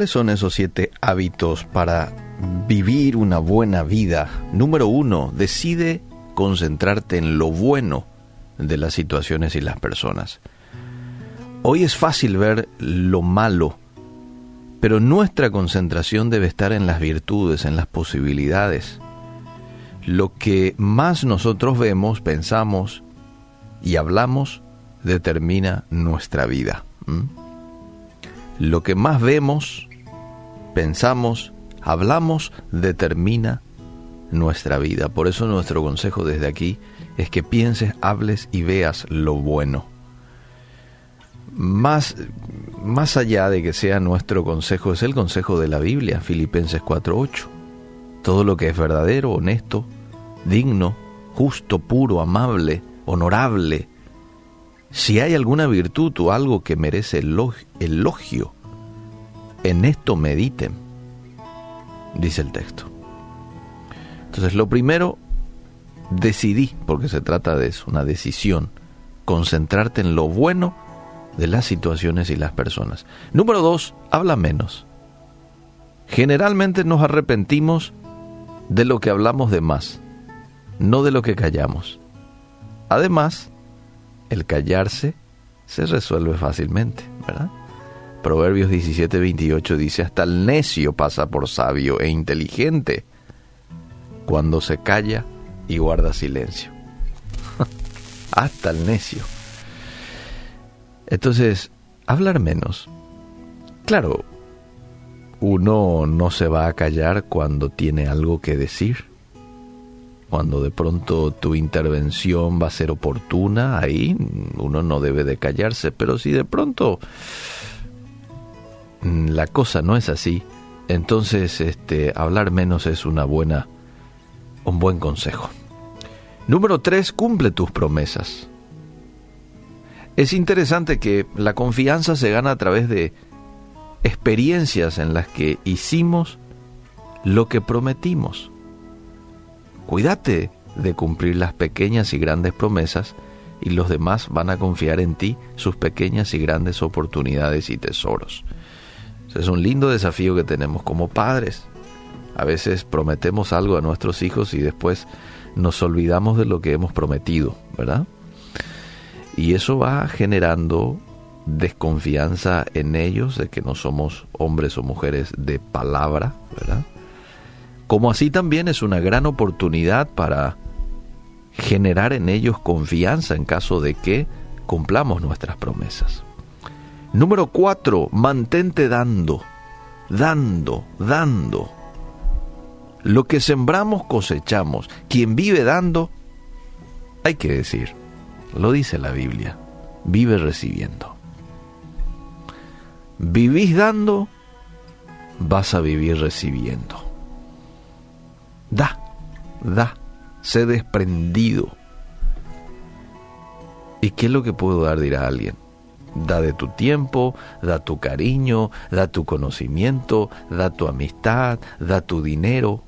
¿Cuáles son esos siete hábitos para vivir una buena vida? Número uno, decide concentrarte en lo bueno de las situaciones y las personas. Hoy es fácil ver lo malo, pero nuestra concentración debe estar en las virtudes, en las posibilidades. Lo que más nosotros vemos, pensamos y hablamos determina nuestra vida. Lo que más vemos, pensamos, hablamos, determina nuestra vida. Por eso nuestro consejo desde aquí es que pienses, hables y veas lo bueno. Más, más allá de que sea nuestro consejo, es el consejo de la Biblia, Filipenses 4.8. Todo lo que es verdadero, honesto, digno, justo, puro, amable, honorable, si hay alguna virtud o algo que merece elogio, en esto mediten, dice el texto. Entonces, lo primero, decidí, porque se trata de eso, una decisión, concentrarte en lo bueno de las situaciones y las personas. Número dos, habla menos. Generalmente nos arrepentimos de lo que hablamos de más, no de lo que callamos. Además, el callarse se resuelve fácilmente, ¿verdad? Proverbios 17, 28 dice, hasta el necio pasa por sabio e inteligente cuando se calla y guarda silencio. hasta el necio. Entonces, hablar menos. Claro, uno no se va a callar cuando tiene algo que decir cuando de pronto tu intervención va a ser oportuna, ahí uno no debe de callarse, pero si de pronto la cosa no es así, entonces este hablar menos es una buena un buen consejo. Número tres, cumple tus promesas. Es interesante que la confianza se gana a través de experiencias en las que hicimos lo que prometimos. Cuídate de cumplir las pequeñas y grandes promesas y los demás van a confiar en ti sus pequeñas y grandes oportunidades y tesoros. Es un lindo desafío que tenemos como padres. A veces prometemos algo a nuestros hijos y después nos olvidamos de lo que hemos prometido, ¿verdad? Y eso va generando desconfianza en ellos de que no somos hombres o mujeres de palabra, ¿verdad? como así también es una gran oportunidad para generar en ellos confianza en caso de que cumplamos nuestras promesas. Número cuatro, mantente dando, dando, dando. Lo que sembramos cosechamos. Quien vive dando, hay que decir, lo dice la Biblia, vive recibiendo. Vivís dando, vas a vivir recibiendo. Da, da, sé desprendido. ¿Y qué es lo que puedo dar? Dirá alguien. Da de tu tiempo, da tu cariño, da tu conocimiento, da tu amistad, da tu dinero.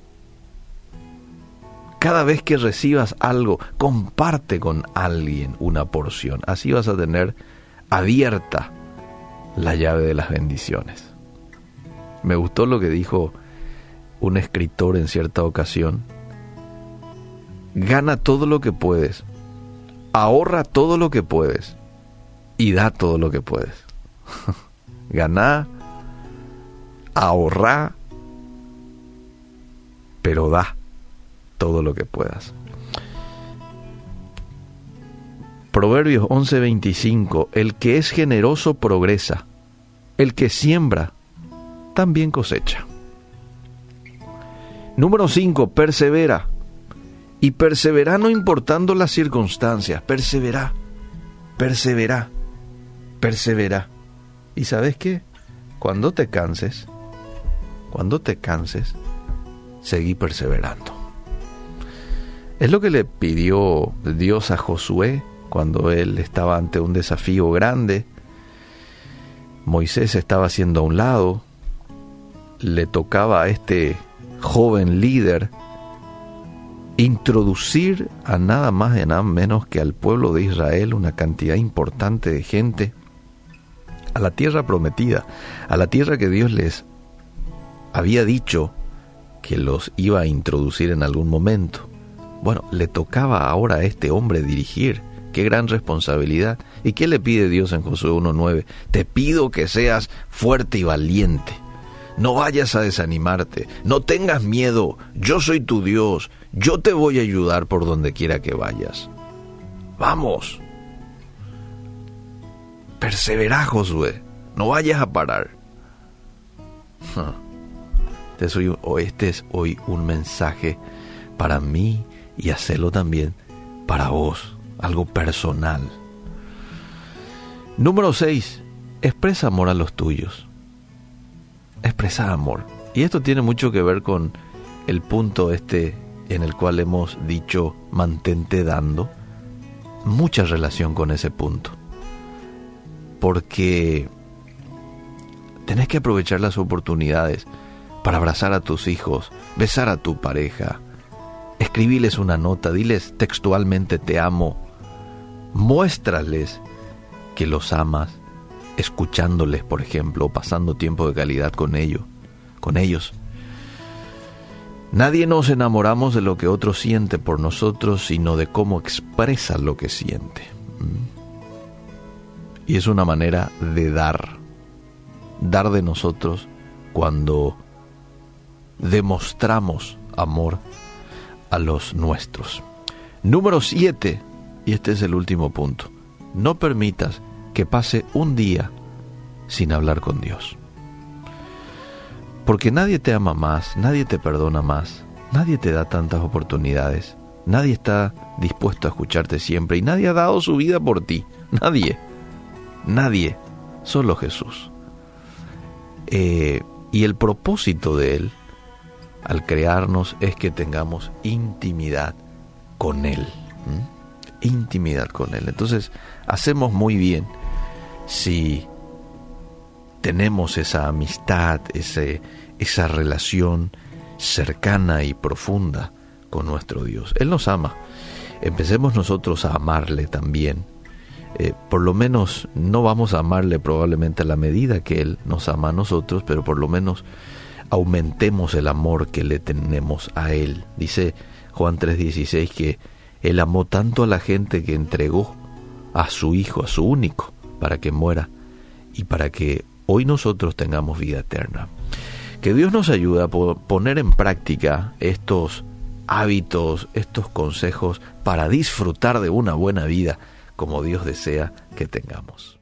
Cada vez que recibas algo, comparte con alguien una porción. Así vas a tener abierta la llave de las bendiciones. Me gustó lo que dijo un escritor en cierta ocasión, gana todo lo que puedes, ahorra todo lo que puedes y da todo lo que puedes. Gana, ahorra, pero da todo lo que puedas. Proverbios 11:25, el que es generoso progresa, el que siembra también cosecha. Número 5, persevera. Y persevera no importando las circunstancias, persevera, persevera, persevera. ¿Y sabes qué? Cuando te canses, cuando te canses, seguí perseverando. Es lo que le pidió Dios a Josué cuando él estaba ante un desafío grande. Moisés estaba haciendo a un lado, le tocaba a este joven líder introducir a nada más y nada menos que al pueblo de Israel una cantidad importante de gente a la tierra prometida, a la tierra que Dios les había dicho que los iba a introducir en algún momento. Bueno, le tocaba ahora a este hombre dirigir. Qué gran responsabilidad. ¿Y qué le pide Dios en Josué 1.9? Te pido que seas fuerte y valiente. No vayas a desanimarte, no tengas miedo, yo soy tu Dios, yo te voy a ayudar por donde quiera que vayas. Vamos. Persevera, Josué, no vayas a parar. Este es hoy un mensaje para mí y hacerlo también para vos, algo personal. Número 6. Expresa amor a los tuyos. Expresa amor. Y esto tiene mucho que ver con el punto este en el cual hemos dicho mantente dando. Mucha relación con ese punto. Porque tenés que aprovechar las oportunidades para abrazar a tus hijos, besar a tu pareja, escribirles una nota, diles textualmente te amo, muéstrales que los amas, escuchándoles, por ejemplo, pasando tiempo de calidad con ellos, con ellos. Nadie nos enamoramos de lo que otro siente por nosotros, sino de cómo expresa lo que siente. Y es una manera de dar, dar de nosotros cuando demostramos amor a los nuestros. Número 7, y este es el último punto, no permitas que pase un día sin hablar con Dios. Porque nadie te ama más, nadie te perdona más, nadie te da tantas oportunidades, nadie está dispuesto a escucharte siempre y nadie ha dado su vida por ti, nadie, nadie, solo Jesús. Eh, y el propósito de Él al crearnos es que tengamos intimidad con Él. Intimidad con Él. Entonces, hacemos muy bien si tenemos esa amistad, ese, esa relación cercana y profunda con nuestro Dios. Él nos ama. Empecemos nosotros a amarle también. Eh, por lo menos no vamos a amarle probablemente a la medida que Él nos ama a nosotros, pero por lo menos aumentemos el amor que le tenemos a Él. Dice Juan 3:16 que Él amó tanto a la gente que entregó a su Hijo, a su único, para que muera y para que hoy nosotros tengamos vida eterna. Que Dios nos ayude a poner en práctica estos hábitos, estos consejos para disfrutar de una buena vida como Dios desea que tengamos.